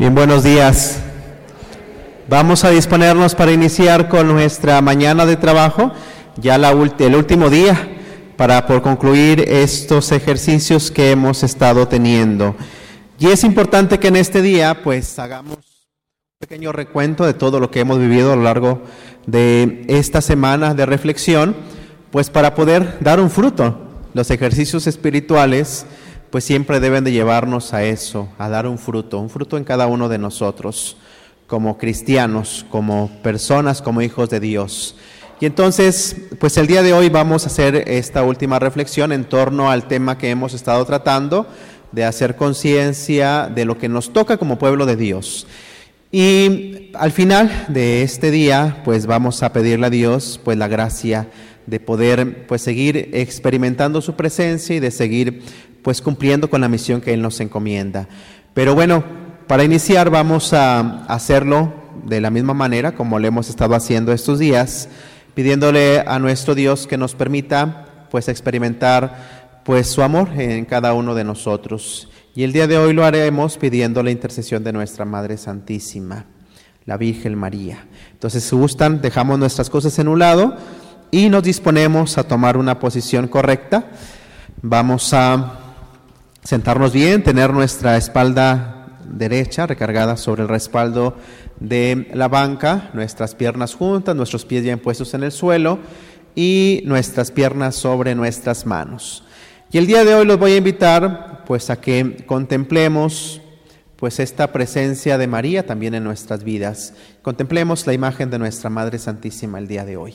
Bien, buenos días. Vamos a disponernos para iniciar con nuestra mañana de trabajo, ya la el último día, para por concluir estos ejercicios que hemos estado teniendo. Y es importante que en este día pues hagamos un pequeño recuento de todo lo que hemos vivido a lo largo de esta semana de reflexión, pues para poder dar un fruto. Los ejercicios espirituales pues siempre deben de llevarnos a eso, a dar un fruto, un fruto en cada uno de nosotros, como cristianos, como personas, como hijos de Dios. Y entonces, pues el día de hoy vamos a hacer esta última reflexión en torno al tema que hemos estado tratando, de hacer conciencia de lo que nos toca como pueblo de Dios. Y al final de este día, pues vamos a pedirle a Dios, pues la gracia de poder pues seguir experimentando su presencia y de seguir pues cumpliendo con la misión que Él nos encomienda. Pero bueno, para iniciar vamos a hacerlo de la misma manera como lo hemos estado haciendo estos días, pidiéndole a nuestro Dios que nos permita pues experimentar pues su amor en cada uno de nosotros. Y el día de hoy lo haremos pidiendo la intercesión de nuestra Madre Santísima, la Virgen María. Entonces, si gustan, dejamos nuestras cosas en un lado y nos disponemos a tomar una posición correcta. Vamos a sentarnos bien, tener nuestra espalda derecha recargada sobre el respaldo de la banca, nuestras piernas juntas, nuestros pies bien puestos en el suelo y nuestras piernas sobre nuestras manos. Y el día de hoy los voy a invitar pues a que contemplemos pues esta presencia de María también en nuestras vidas. Contemplemos la imagen de nuestra Madre Santísima el día de hoy.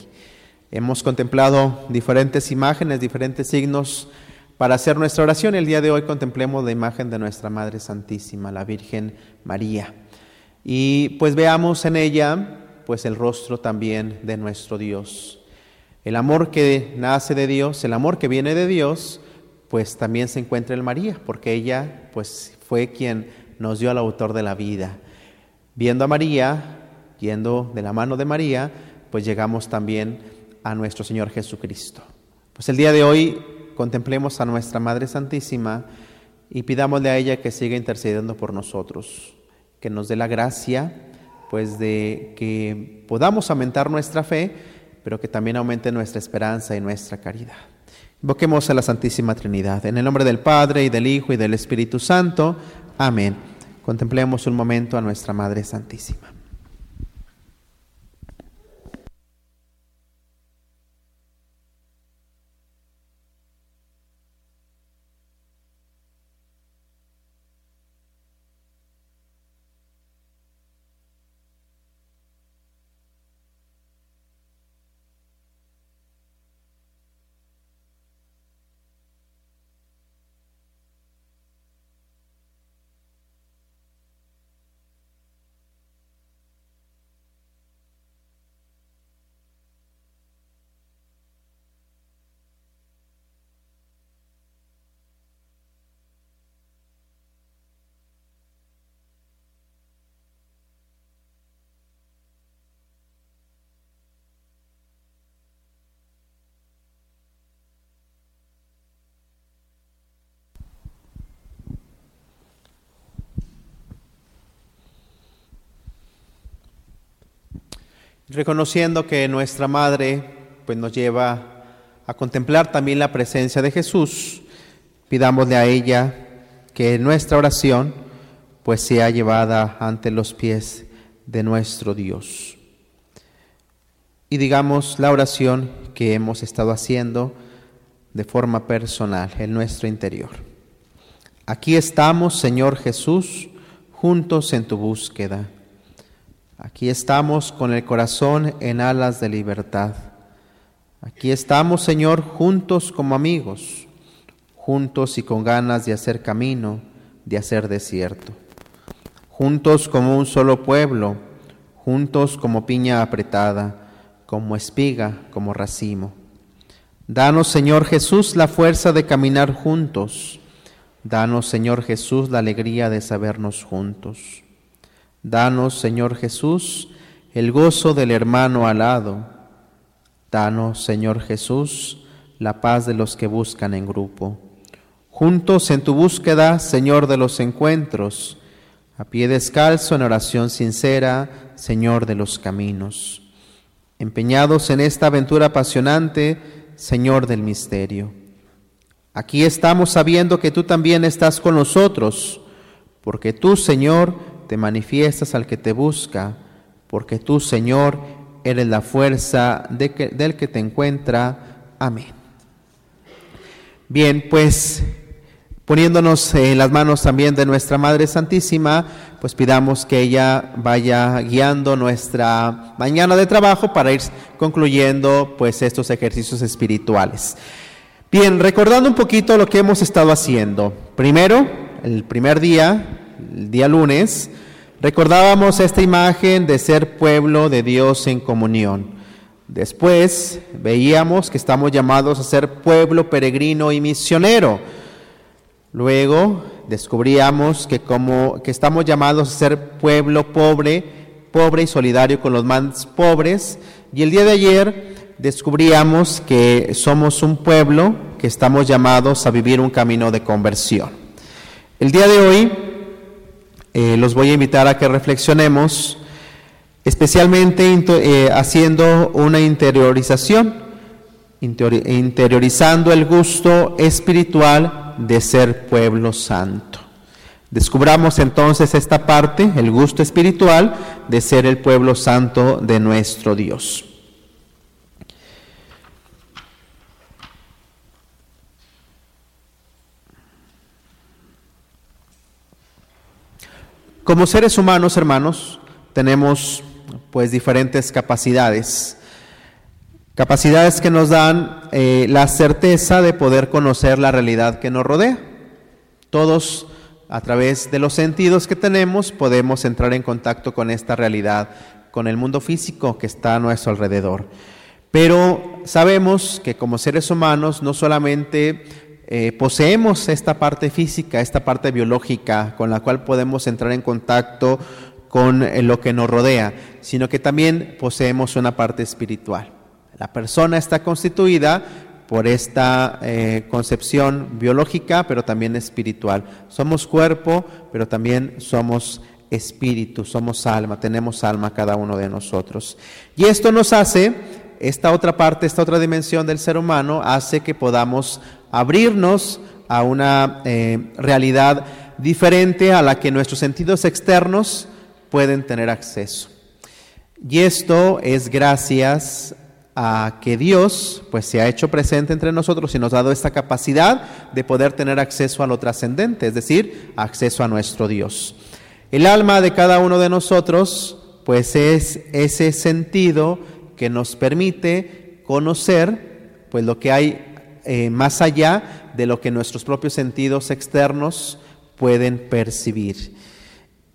Hemos contemplado diferentes imágenes, diferentes signos para hacer nuestra oración, el día de hoy contemplemos la imagen de nuestra Madre Santísima, la Virgen María. Y pues veamos en ella pues el rostro también de nuestro Dios. El amor que nace de Dios, el amor que viene de Dios, pues también se encuentra en María, porque ella pues fue quien nos dio al autor de la vida. Viendo a María, yendo de la mano de María, pues llegamos también a nuestro Señor Jesucristo. Pues el día de hoy contemplemos a nuestra Madre Santísima y pidámosle a ella que siga intercediendo por nosotros, que nos dé la gracia, pues de que podamos aumentar nuestra fe, pero que también aumente nuestra esperanza y nuestra caridad. Invoquemos a la Santísima Trinidad. En el nombre del Padre y del Hijo y del Espíritu Santo. Amén. Contemplemos un momento a nuestra Madre Santísima. Reconociendo que nuestra Madre pues, nos lleva a contemplar también la presencia de Jesús, pidámosle a ella que nuestra oración pues sea llevada ante los pies de nuestro Dios. Y digamos la oración que hemos estado haciendo de forma personal en nuestro interior. Aquí estamos, Señor Jesús, juntos en tu búsqueda Aquí estamos con el corazón en alas de libertad. Aquí estamos, Señor, juntos como amigos, juntos y con ganas de hacer camino, de hacer desierto. Juntos como un solo pueblo, juntos como piña apretada, como espiga, como racimo. Danos, Señor Jesús, la fuerza de caminar juntos. Danos, Señor Jesús, la alegría de sabernos juntos. Danos, Señor Jesús, el gozo del hermano alado. Danos, Señor Jesús, la paz de los que buscan en grupo. Juntos en tu búsqueda, Señor de los encuentros, a pie descalzo en oración sincera, Señor de los caminos. Empeñados en esta aventura apasionante, Señor del misterio. Aquí estamos sabiendo que tú también estás con nosotros, porque tú, Señor, te manifiestas al que te busca, porque tú, Señor, eres la fuerza del que te encuentra. Amén. Bien, pues poniéndonos en las manos también de nuestra Madre Santísima, pues pidamos que ella vaya guiando nuestra mañana de trabajo para ir concluyendo pues estos ejercicios espirituales. Bien, recordando un poquito lo que hemos estado haciendo. Primero, el primer día, el día lunes, recordábamos esta imagen de ser pueblo de Dios en comunión. Después veíamos que estamos llamados a ser pueblo peregrino y misionero Luego descubríamos que como que estamos llamados a ser pueblo pobre, pobre y solidario con los más pobres, y el día de ayer descubríamos que somos un pueblo que estamos llamados a vivir un camino de conversión. El día de hoy eh, los voy a invitar a que reflexionemos, especialmente eh, haciendo una interiorización, interiorizando el gusto espiritual de ser pueblo santo. Descubramos entonces esta parte, el gusto espiritual de ser el pueblo santo de nuestro Dios. Como seres humanos, hermanos, tenemos pues diferentes capacidades Capacidades que nos dan eh, la certeza de poder conocer la realidad que nos rodea. Todos, a través de los sentidos que tenemos, podemos entrar en contacto con esta realidad, con el mundo físico que está a nuestro alrededor. Pero sabemos que como seres humanos no solamente eh, poseemos esta parte física, esta parte biológica con la cual podemos entrar en contacto con eh, lo que nos rodea, sino que también poseemos una parte espiritual. La persona está constituida por esta eh, concepción biológica, pero también espiritual. Somos cuerpo, pero también somos espíritu, somos alma, tenemos alma cada uno de nosotros. Y esto nos hace, esta otra parte, esta otra dimensión del ser humano, hace que podamos abrirnos a una eh, realidad diferente a la que nuestros sentidos externos pueden tener acceso. Y esto es gracias a que Dios pues se ha hecho presente entre nosotros y nos ha dado esta capacidad de poder tener acceso a lo trascendente, es decir, acceso a nuestro Dios. El alma de cada uno de nosotros pues es ese sentido que nos permite conocer pues lo que hay eh, más allá de lo que nuestros propios sentidos externos pueden percibir.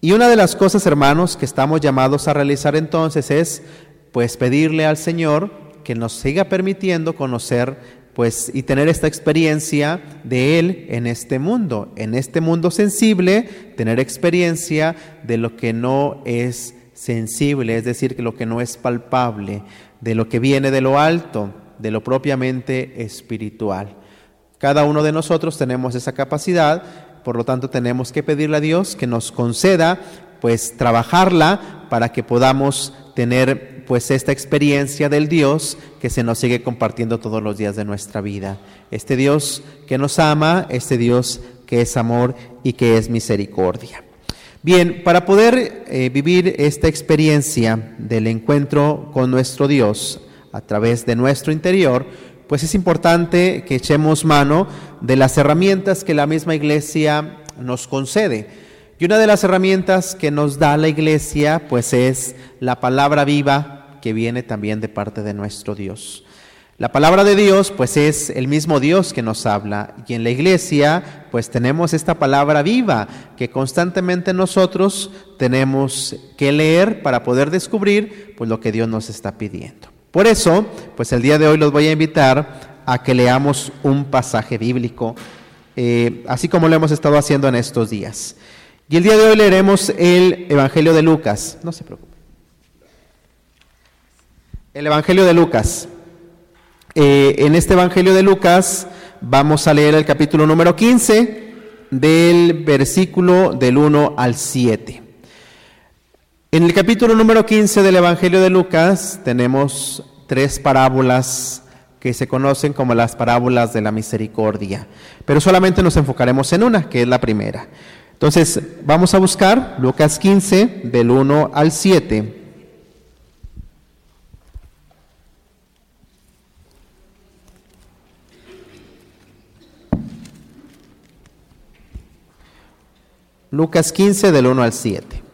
Y una de las cosas, hermanos, que estamos llamados a realizar entonces es pues pedirle al Señor que nos siga permitiendo conocer pues y tener esta experiencia de él en este mundo, en este mundo sensible, tener experiencia de lo que no es sensible, es decir, que lo que no es palpable, de lo que viene de lo alto, de lo propiamente espiritual. Cada uno de nosotros tenemos esa capacidad, por lo tanto tenemos que pedirle a Dios que nos conceda pues trabajarla para que podamos tener pues esta experiencia del Dios que se nos sigue compartiendo todos los días de nuestra vida. Este Dios que nos ama, este Dios que es amor y que es misericordia. Bien, para poder eh, vivir esta experiencia del encuentro con nuestro Dios a través de nuestro interior, pues es importante que echemos mano de las herramientas que la misma iglesia nos concede. Y una de las herramientas que nos da la iglesia, pues es la palabra viva que viene también de parte de nuestro Dios. La palabra de Dios, pues es el mismo Dios que nos habla. Y en la iglesia, pues tenemos esta palabra viva que constantemente nosotros tenemos que leer para poder descubrir pues lo que Dios nos está pidiendo. Por eso, pues el día de hoy los voy a invitar a que leamos un pasaje bíblico, eh, así como lo hemos estado haciendo en estos días. Y el día de hoy leeremos el Evangelio de Lucas. No se preocupe. El Evangelio de Lucas. Eh, en este Evangelio de Lucas vamos a leer el capítulo número 15 del versículo del 1 al 7. En el capítulo número 15 del Evangelio de Lucas tenemos tres parábolas que se conocen como las parábolas de la misericordia, pero solamente nos enfocaremos en una, que es la primera. Entonces, vamos a buscar Lucas 15 del 1 al 7. Lucas 15 del 1 al 7.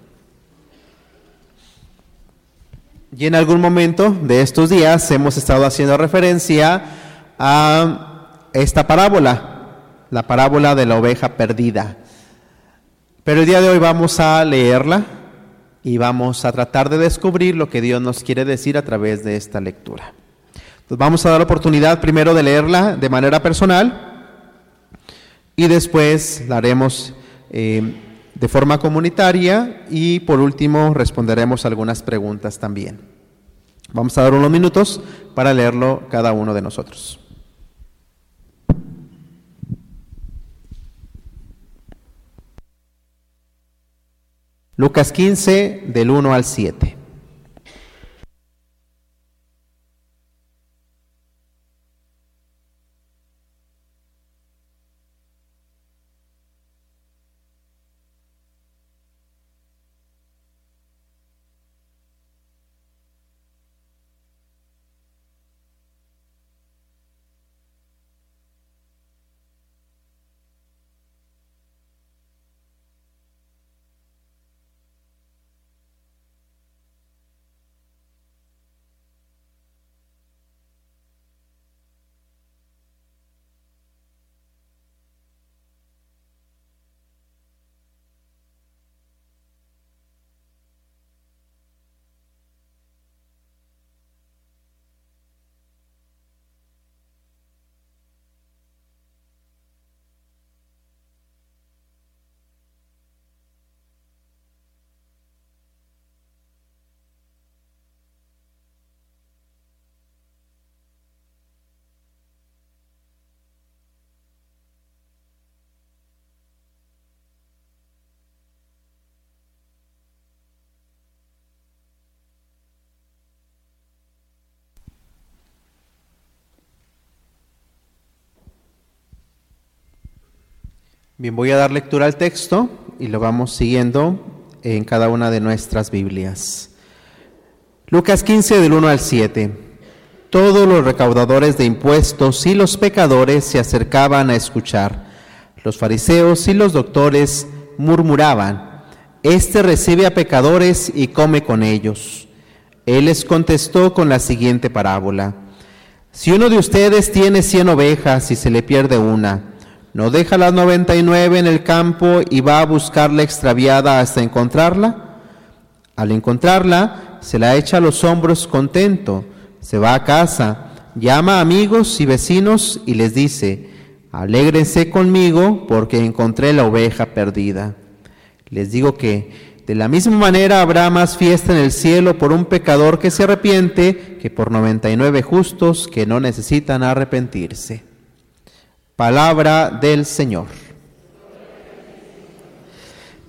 Y en algún momento de estos días hemos estado haciendo referencia a esta parábola, la parábola de la oveja perdida. Pero el día de hoy vamos a leerla y vamos a tratar de descubrir lo que Dios nos quiere decir a través de esta lectura. Entonces vamos a dar la oportunidad primero de leerla de manera personal y después la haremos eh, de forma comunitaria y por último responderemos algunas preguntas también. Vamos a dar unos minutos para leerlo cada uno de nosotros. Lucas 15 del 1 al 7. Bien, voy a dar lectura al texto y lo vamos siguiendo en cada una de nuestras Biblias. Lucas 15 del 1 al 7. Todos los recaudadores de impuestos y los pecadores se acercaban a escuchar. Los fariseos y los doctores murmuraban, Este recibe a pecadores y come con ellos. Él les contestó con la siguiente parábola. Si uno de ustedes tiene cien ovejas y se le pierde una, ¿No deja las 99 en el campo y va a buscar la extraviada hasta encontrarla? Al encontrarla, se la echa a los hombros contento, se va a casa, llama a amigos y vecinos y les dice, alégrense conmigo porque encontré la oveja perdida. Les digo que de la misma manera habrá más fiesta en el cielo por un pecador que se arrepiente que por 99 justos que no necesitan arrepentirse. Palabra del Señor.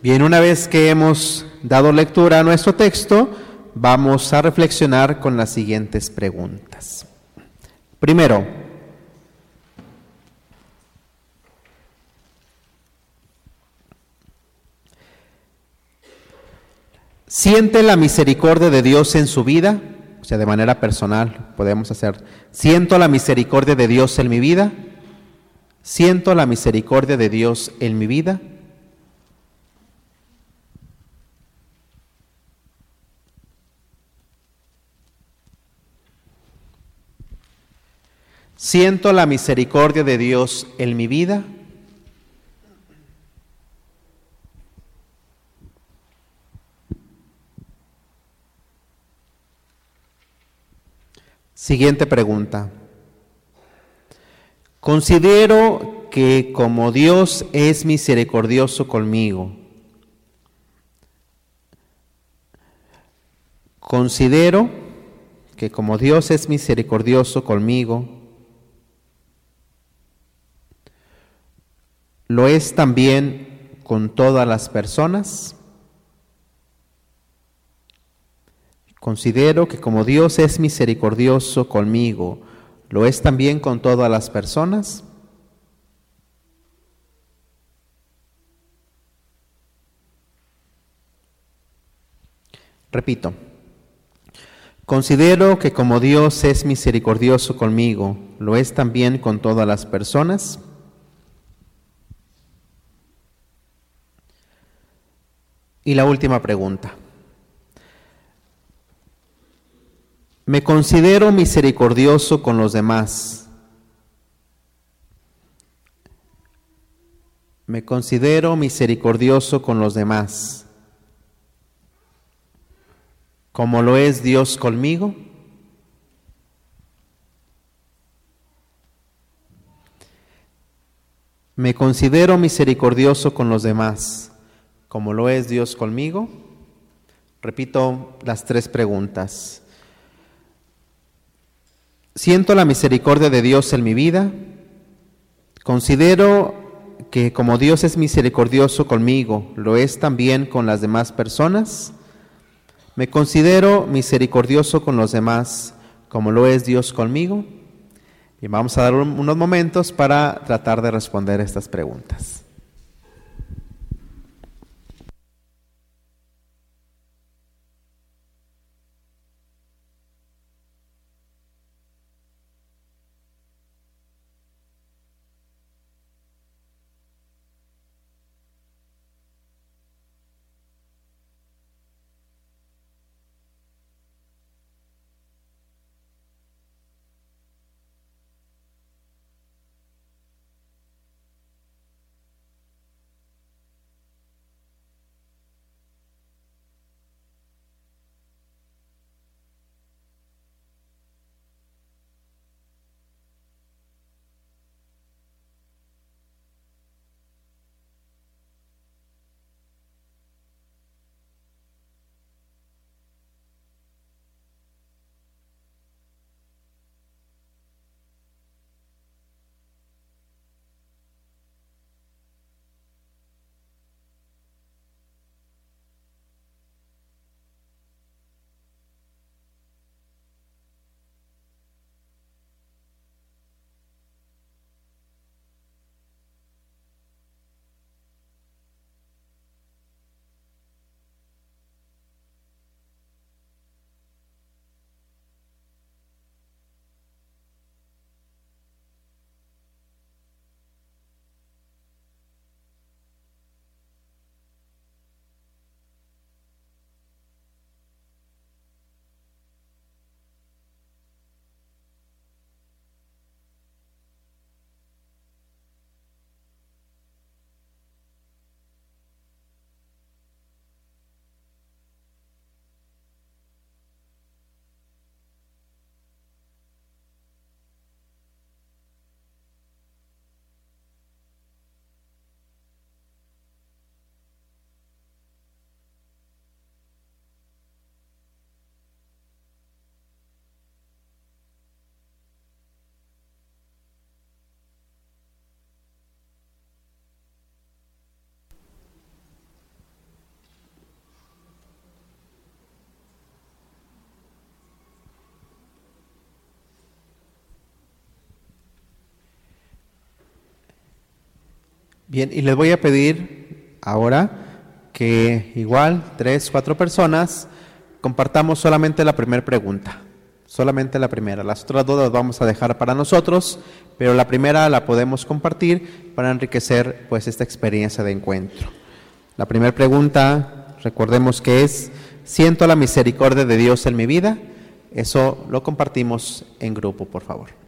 Bien, una vez que hemos dado lectura a nuestro texto, vamos a reflexionar con las siguientes preguntas. Primero, ¿siente la misericordia de Dios en su vida? O sea, de manera personal podemos hacer, ¿siento la misericordia de Dios en mi vida? ¿Siento la misericordia de Dios en mi vida? ¿Siento la misericordia de Dios en mi vida? Siguiente pregunta. Considero que como Dios es misericordioso conmigo, considero que como Dios es misericordioso conmigo, ¿lo es también con todas las personas? Considero que como Dios es misericordioso conmigo, ¿lo es también con todas las personas? Repito, considero que como Dios es misericordioso conmigo, ¿lo es también con todas las personas? Y la última pregunta. Me considero misericordioso con los demás. Me considero misericordioso con los demás. como lo es Dios conmigo? ¿Me considero misericordioso con los demás, como lo es Dios conmigo? Repito las tres preguntas. ¿Siento la misericordia de Dios en mi vida? ¿Considero que como Dios es misericordioso conmigo, lo es también con las demás personas? Me considero misericordioso con los demás, como lo es Dios conmigo. Y vamos a dar unos momentos para tratar de responder estas preguntas. Bien, y les voy a pedir ahora que igual tres, cuatro personas compartamos solamente la primera pregunta, solamente la primera. Las otras dos las vamos a dejar para nosotros, pero la primera la podemos compartir para enriquecer pues esta experiencia de encuentro. La primera pregunta, recordemos que es, ¿siento la misericordia de Dios en mi vida? Eso lo compartimos en grupo, por favor.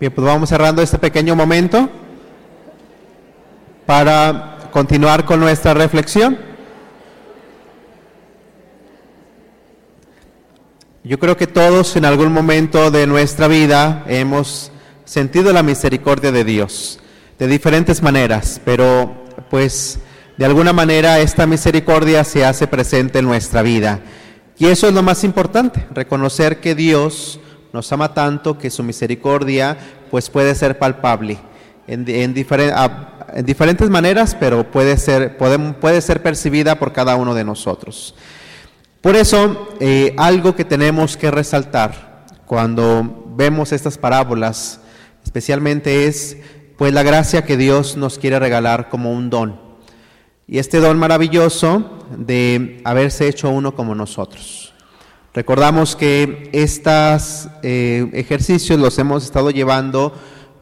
Bien, pues vamos cerrando este pequeño momento para continuar con nuestra reflexión. Yo creo que todos en algún momento de nuestra vida hemos sentido la misericordia de Dios de diferentes maneras, pero pues de alguna manera esta misericordia se hace presente en nuestra vida. Y eso es lo más importante, reconocer que Dios nos ama tanto que su misericordia pues puede ser palpable en, en, en diferentes maneras, pero puede ser, puede, ser percibida por cada uno de nosotros. Por eso, eh, algo que tenemos que resaltar cuando vemos estas parábolas, especialmente es pues la gracia que Dios nos quiere regalar como un don. Y este don maravilloso de haberse hecho uno como nosotros. Recordamos que estos eh, ejercicios los hemos estado llevando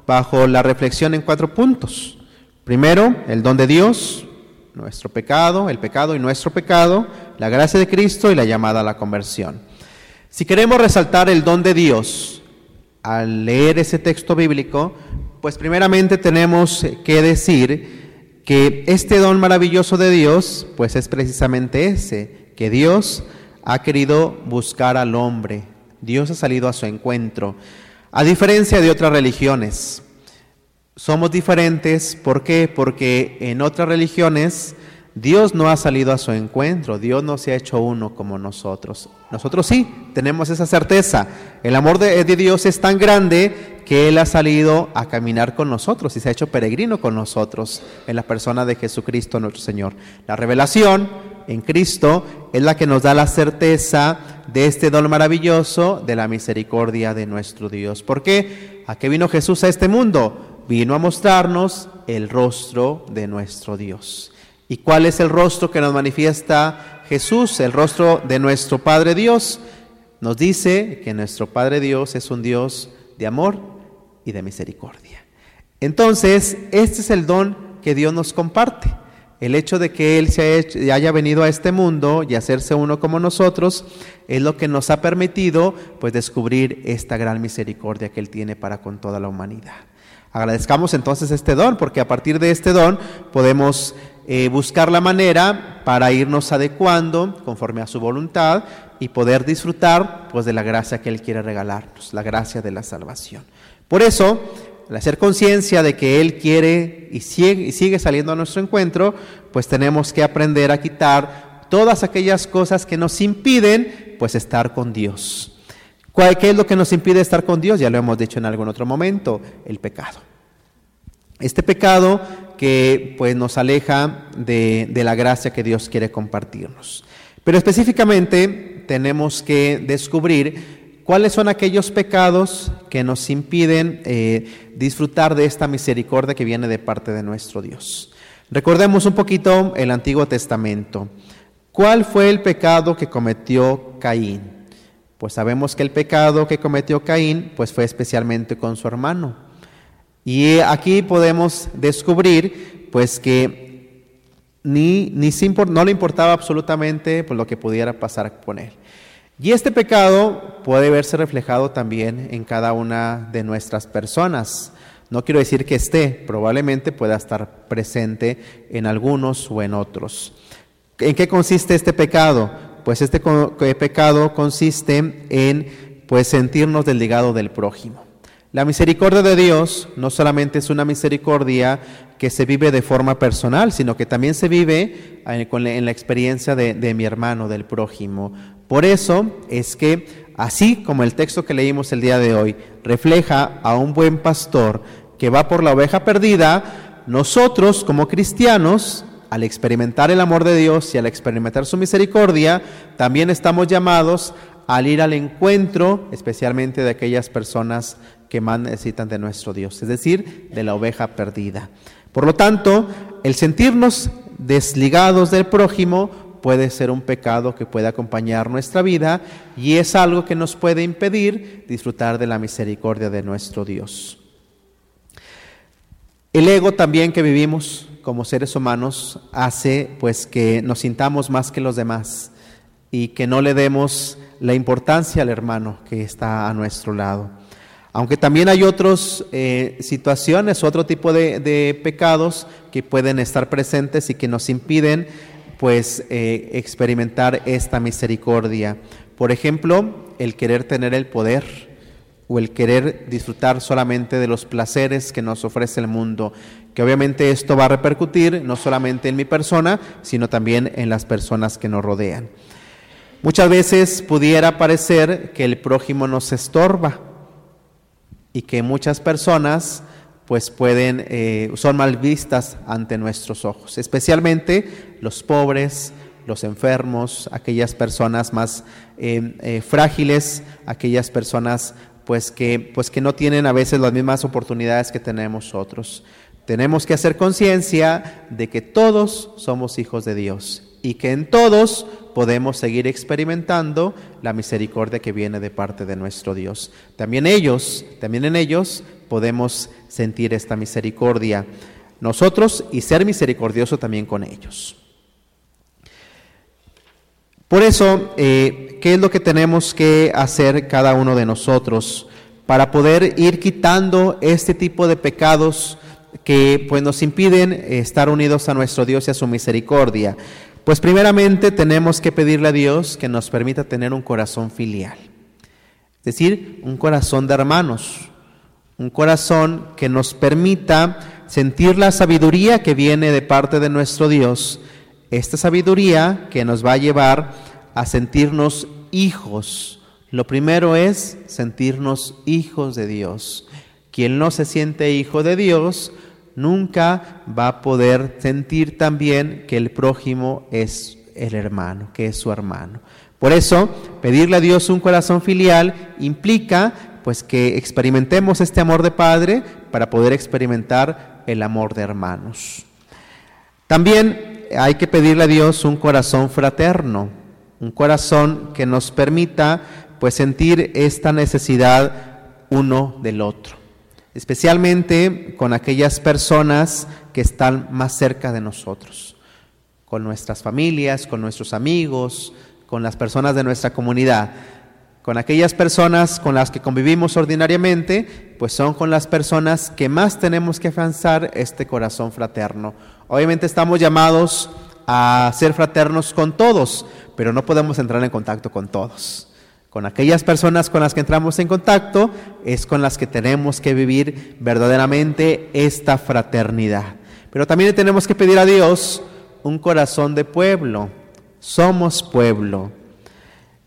bajo la reflexión en cuatro puntos. Primero, el don de Dios, nuestro pecado, el pecado y nuestro pecado, la gracia de Cristo y la llamada a la conversión. Si queremos resaltar el don de Dios al leer ese texto bíblico, pues primeramente tenemos que decir que este don maravilloso de Dios, pues es precisamente ese, que Dios ha querido buscar al hombre. Dios ha salido a su encuentro. A diferencia de otras religiones, somos diferentes. ¿Por qué? Porque en otras religiones Dios no ha salido a su encuentro, Dios no se ha hecho uno como nosotros. Nosotros sí, tenemos esa certeza. El amor de, de, Dios es tan grande que Él ha salido a caminar con nosotros y se ha hecho peregrino con nosotros en la persona de Jesucristo nuestro Señor. La revelación en Cristo es la que nos da la certeza de este don maravilloso de la misericordia de nuestro Dios. ¿Por qué? ¿A qué vino Jesús a este mundo? Vino a mostrarnos el rostro de nuestro Dios. ¿Y cuál es el rostro que nos manifiesta Jesús? El rostro de nuestro Padre Dios. Nos dice que nuestro Padre Dios es un Dios de amor y de misericordia. Entonces, este es el don que Dios nos comparte. El hecho de que Él se haya venido a este mundo y hacerse uno como nosotros es lo que nos ha permitido pues descubrir esta gran misericordia que Él tiene para con toda la humanidad. Agradezcamos entonces este don porque a partir de este don podemos eh, buscar la manera para irnos adecuando conforme a su voluntad y poder disfrutar pues de la gracia que Él quiere regalarnos, la gracia de la salvación. Por eso, al hacer conciencia de que Él quiere y sigue, saliendo a nuestro encuentro, pues tenemos que aprender a quitar todas aquellas cosas que nos impiden pues estar con Dios. ¿Qué es lo que nos impide estar con Dios? Ya lo hemos dicho en algún otro momento, el pecado. Este pecado que pues nos aleja de la gracia que Dios quiere compartirnos. Pero específicamente tenemos que descubrir ¿Cuáles son aquellos pecados que nos impiden eh, disfrutar de esta misericordia que viene de parte de nuestro Dios? Recordemos un poquito el Antiguo Testamento. ¿Cuál fue el pecado que cometió Caín? Pues sabemos que el pecado que cometió Caín pues fue especialmente con su hermano. Y aquí podemos descubrir pues que ni, ni no le importaba absolutamente pues, lo que pudiera pasar con él. Y este pecado puede verse reflejado también en cada una de nuestras personas. No quiero decir que esté, probablemente pueda estar presente en algunos o en otros. ¿En qué consiste este pecado? Pues este eh, pecado consiste en pues sentirnos desligados del prójimo. La misericordia de Dios no solamente es una misericordia que se vive de forma personal, sino que también se vive eh, en la experiencia de mi hermano, del prójimo. Por eso es que, así como el texto que leímos el día de hoy refleja a un buen pastor que va por la oveja perdida, nosotros como cristianos, al experimentar el amor de Dios y al experimentar su misericordia, también estamos llamados al ir al encuentro, especialmente de aquellas personas que más necesitan de nuestro Dios, es decir, de la oveja perdida. Por lo tanto, el sentirnos desligados del prójimo puede ser un pecado que puede acompañar nuestra vida y es algo que nos puede impedir disfrutar de la misericordia de nuestro Dios. El ego también que vivimos como seres humanos hace pues que nos sintamos más que los demás y que no le demos la importancia al hermano que está a nuestro lado. Aunque también hay otras eh, situaciones, otro tipo de, pecados que pueden estar presentes y que nos impiden pues eh, experimentar esta misericordia. Por ejemplo, el querer tener el poder o el querer disfrutar solamente de los placeres que nos ofrece el mundo, que obviamente esto va a repercutir no solamente en mi persona, sino también en las personas que nos rodean. Muchas veces pudiera parecer que el prójimo nos estorba y que muchas personas pues pueden, eh, son mal vistas ante nuestros ojos, especialmente los pobres, los enfermos, aquellas personas más eh, eh, frágiles, aquellas personas pues que, pues que no tienen a veces las mismas oportunidades que tenemos otros. Tenemos que hacer conciencia de que todos somos hijos de Dios y que en todos podemos seguir experimentando la misericordia que viene de parte de nuestro Dios. También ellos, también en ellos podemos sentir esta misericordia nosotros y ser misericordioso también con ellos. Por eso, eh, ¿qué es lo que tenemos que hacer cada uno de nosotros para poder ir quitando este tipo de pecados que pues, nos impiden estar unidos a nuestro Dios y a su misericordia? Pues primeramente tenemos que pedirle a Dios que nos permita tener un corazón filial, es decir, un corazón de hermanos, un corazón que nos permita sentir la sabiduría que viene de parte de nuestro Dios, esta sabiduría que nos va a llevar a sentirnos hijos. Lo primero es sentirnos hijos de Dios. Quien no se siente hijo de Dios, nunca va a poder sentir también que el prójimo es el hermano, que es su hermano. Por eso, pedirle a Dios un corazón filial implica pues que experimentemos este amor de padre para poder experimentar el amor de hermanos. También hay que pedirle a Dios un corazón fraterno, un corazón que nos permita pues sentir esta necesidad uno del otro especialmente con aquellas personas que están más cerca de nosotros, con nuestras familias, con nuestros amigos, con las personas de nuestra comunidad. Con aquellas personas con las que convivimos ordinariamente, pues son con las personas que más tenemos que avanzar este corazón fraterno. Obviamente estamos llamados a ser fraternos con todos, pero no podemos entrar en contacto con todos. Con aquellas personas con las que entramos en contacto es con las que tenemos que vivir verdaderamente esta fraternidad. Pero también tenemos que pedir a Dios un corazón de pueblo. Somos pueblo.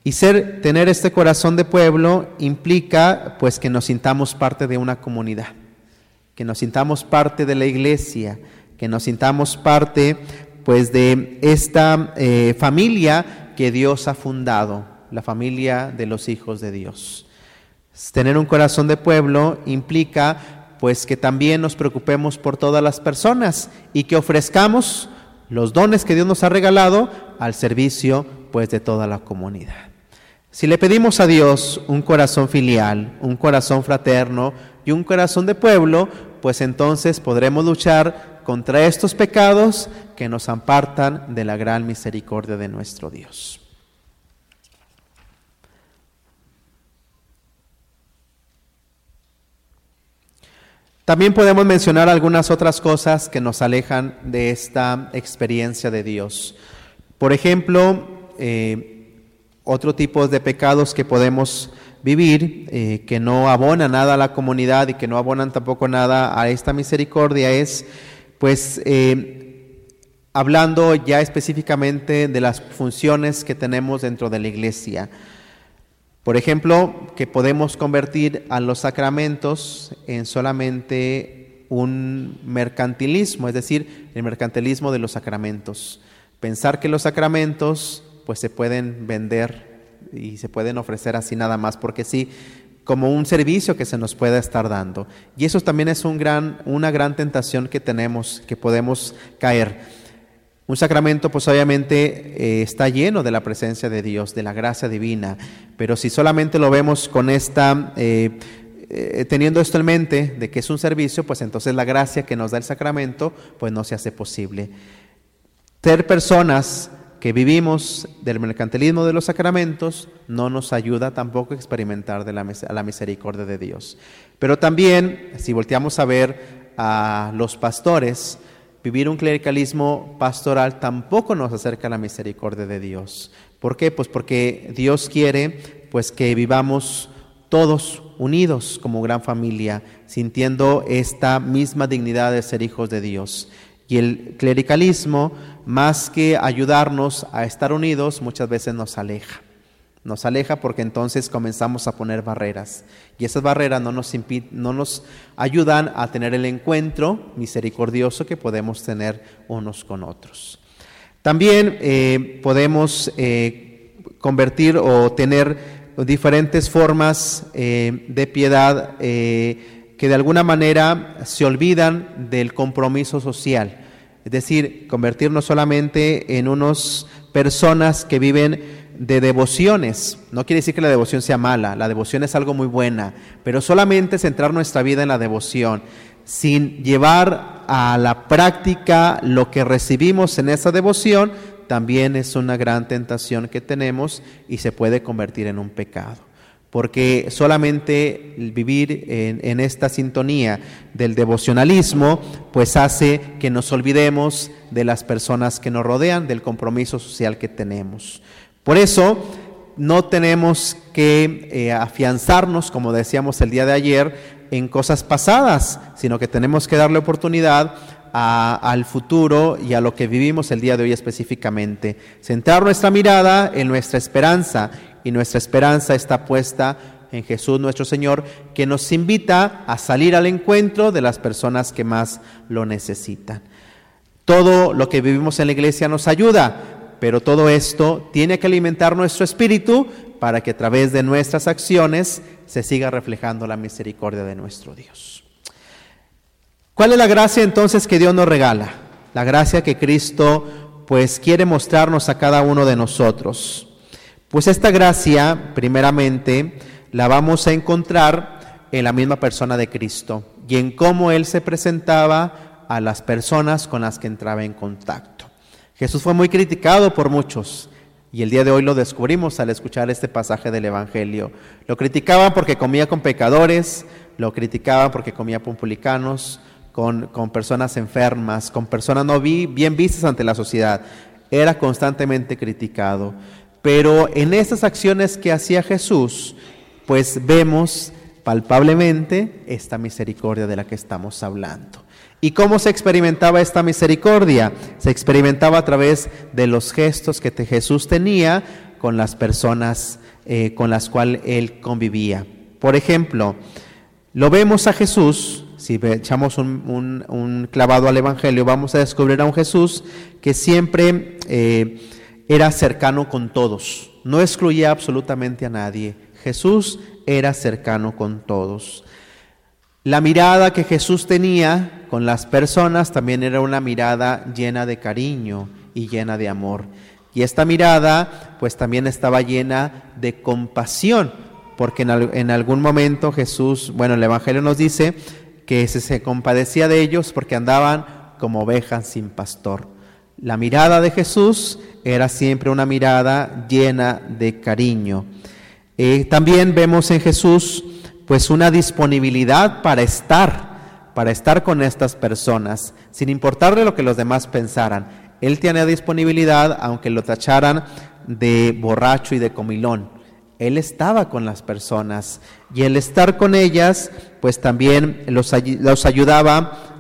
Y ser tener este corazón de pueblo implica pues que nos sintamos parte de una comunidad, que nos sintamos parte de la iglesia, que nos sintamos parte pues de esta eh, familia que Dios ha fundado la familia de los hijos de Dios. Tener un corazón de pueblo implica pues que también nos preocupemos por todas las personas y que ofrezcamos los dones que Dios nos ha regalado al servicio pues de toda la comunidad. Si le pedimos a Dios un corazón filial, un corazón fraterno y un corazón de pueblo, pues entonces podremos luchar contra estos pecados que nos apartan de la gran misericordia de nuestro Dios. También podemos mencionar algunas otras cosas que nos alejan de esta experiencia de Dios. Por ejemplo, eh, otro tipo de pecados que podemos vivir, eh, que no abonan nada a la comunidad y que no abonan tampoco nada a esta misericordia, es pues eh, hablando ya específicamente de las funciones que tenemos dentro de la iglesia. Por ejemplo, que podemos convertir a los sacramentos en solamente un mercantilismo, es decir, el mercantilismo de los sacramentos. Pensar que los sacramentos pues se pueden vender y se pueden ofrecer así nada más porque sí, como un servicio que se nos pueda estar dando. Y eso también es un gran, una gran tentación que tenemos, que podemos caer. Un sacramento pues obviamente eh, está lleno de la presencia de Dios, de la gracia divina, pero si solamente lo vemos con esta, eh, eh, teniendo esto en mente de que es un servicio, pues entonces la gracia que nos da el sacramento pues no se hace posible. Ser personas que vivimos del mercantilismo de los sacramentos no nos ayuda tampoco a experimentar de la, la misericordia de Dios. Pero también, si volteamos a ver a los pastores, vivir un clericalismo pastoral tampoco nos acerca a la misericordia de Dios. ¿Por qué? Pues porque Dios quiere pues que vivamos todos unidos como gran familia, sintiendo esta misma dignidad de ser hijos de Dios. Y el clericalismo, más que ayudarnos a estar unidos, muchas veces nos aleja. Nos aleja porque entonces comenzamos a poner barreras. Y esas barreras no nos, no nos ayudan a tener el encuentro misericordioso que podemos tener unos con otros. También eh, podemos eh, convertir o tener diferentes formas eh, de piedad que de alguna manera se olvidan del compromiso social. Es decir, convertirnos solamente en unas personas que viven de devociones. No quiere decir que la devoción sea mala, la devoción es algo muy buena, pero solamente centrar nuestra vida en la devoción, sin llevar a la práctica lo que recibimos en esa devoción, también es una gran tentación que tenemos y se puede convertir en un pecado porque solamente vivir en, esta sintonía del devocionalismo, pues hace que nos olvidemos de las personas que nos rodean, del compromiso social que tenemos. Por eso no tenemos que eh, afianzarnos, como decíamos el día de ayer, en cosas pasadas, sino que tenemos que darle oportunidad al futuro y a lo que vivimos el día de hoy específicamente. Centrar nuestra mirada en nuestra esperanza y nuestra esperanza está puesta en Jesús nuestro Señor, que nos invita a salir al encuentro de las personas que más lo necesitan. Todo lo que vivimos en la iglesia nos ayuda, pero todo esto tiene que alimentar nuestro espíritu para que a través de nuestras acciones se siga reflejando la misericordia de nuestro Dios. ¿Cuál es la gracia entonces que Dios nos regala? La gracia que Cristo pues quiere mostrarnos a cada uno de nosotros. Pues esta gracia, primeramente, la vamos a encontrar en la misma persona de Cristo y en cómo Él se presentaba a las personas con las que entraba en contacto. Jesús fue muy criticado por muchos y el día de hoy lo descubrimos al escuchar este pasaje del Evangelio. Lo criticaban porque comía con pecadores, lo criticaban porque comía con publicanos, con, con personas enfermas, con personas no bien vistas ante la sociedad. Era constantemente criticado. Pero en estas acciones que hacía Jesús, pues vemos palpablemente esta misericordia de la que estamos hablando. ¿Y cómo se experimentaba esta misericordia? Se experimentaba a través de los gestos que Jesús tenía con las personas eh, con las cuales él convivía. Por ejemplo, lo vemos a Jesús, si echamos un, clavado al Evangelio, vamos a descubrir a un Jesús que siempre... Eh, era cercano con todos, no excluía absolutamente a nadie. Jesús era cercano con todos. La mirada que Jesús tenía con las personas también era una mirada llena de cariño y llena de amor. Y esta mirada pues también estaba llena de compasión, porque en, algún momento Jesús, bueno, el Evangelio nos dice que se compadecía de ellos porque andaban como ovejas sin pastor. La mirada de Jesús era siempre una mirada llena de cariño. Eh, también vemos en Jesús pues una disponibilidad para estar, para estar con estas personas, sin importarle lo que los demás pensaran. Él tenía disponibilidad aunque lo tacharan de borracho y de comilón. Él estaba con las personas y el estar con ellas pues también los, los ayudaba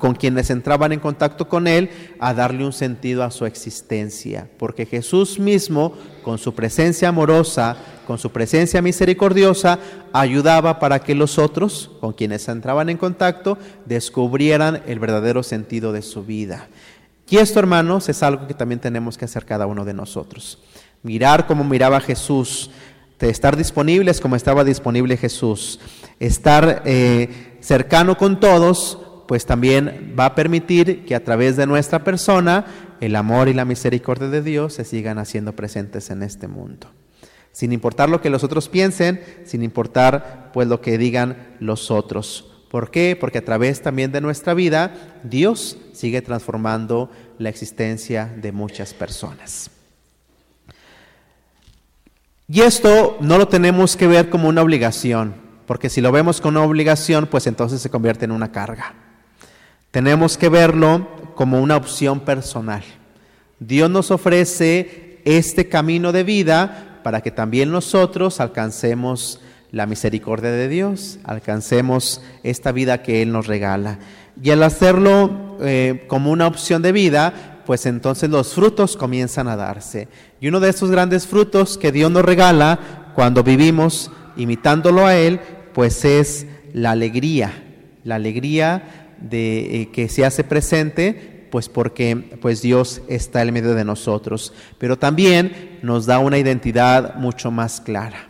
con quienes entraban en contacto con Él a darle un sentido a su existencia, porque Jesús mismo, con su presencia amorosa, con su presencia misericordiosa, ayudaba para que los otros, con quienes entraban en contacto, descubrieran el verdadero sentido de su vida. Y esto, hermanos, es algo que también tenemos que hacer cada uno de nosotros. Mirar como miraba Jesús, de estar disponibles como estaba disponible Jesús, estar eh, cercano con todos, pues también va a permitir que a través de nuestra persona el amor y la misericordia de Dios se sigan haciendo presentes en este mundo. Sin importar lo que los otros piensen, sin importar pues lo que digan los otros. ¿Por qué? Porque a través también de nuestra vida Dios sigue transformando la existencia de muchas personas. Y esto no lo tenemos que ver como una obligación, porque si lo vemos como una obligación, pues entonces se convierte en una carga. Tenemos que verlo como una opción personal. Dios nos ofrece este camino de vida para que también nosotros alcancemos la misericordia de Dios, alcancemos esta vida que Él nos regala. Y al hacerlo eh, como una opción de vida, pues entonces los frutos comienzan a darse. Y uno de esos grandes frutos que Dios nos regala cuando vivimos imitándolo a Él, pues es la alegría, la alegría de eh, que se hace presente pues porque pues Dios está en medio de nosotros, pero también nos da una identidad mucho más clara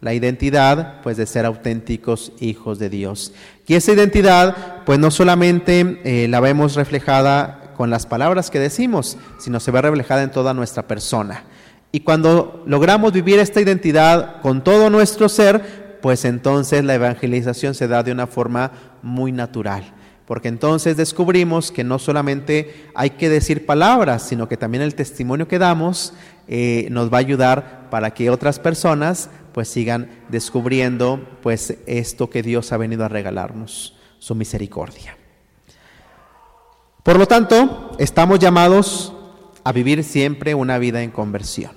la identidad pues de ser auténticos hijos de Dios. Y esa identidad pues no solamente eh, la vemos reflejada con las palabras que decimos, sino se ve reflejada en toda nuestra persona. Y cuando logramos vivir esta identidad con todo nuestro ser, pues entonces la evangelización se da de una forma muy natural. Porque entonces descubrimos que no solamente hay que decir palabras, sino que también el testimonio que damos eh, nos va a ayudar para que otras personas pues sigan descubriendo pues esto que Dios ha venido a regalarnos, su misericordia. Por lo tanto, estamos llamados a vivir siempre una vida en conversión.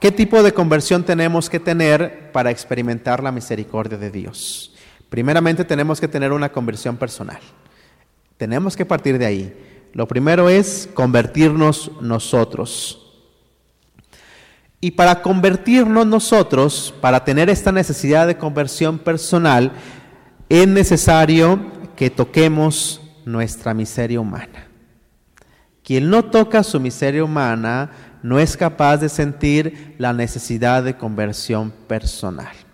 ¿Qué tipo de conversión tenemos que tener para experimentar la misericordia de Dios? Primeramente tenemos que tener una conversión personal. Tenemos que partir de ahí. Lo primero es convertirnos nosotros. Y para convertirnos nosotros, para tener esta necesidad de conversión personal, es necesario que toquemos nuestra miseria humana. Quien no toca su miseria humana no es capaz de sentir la necesidad de conversión personal.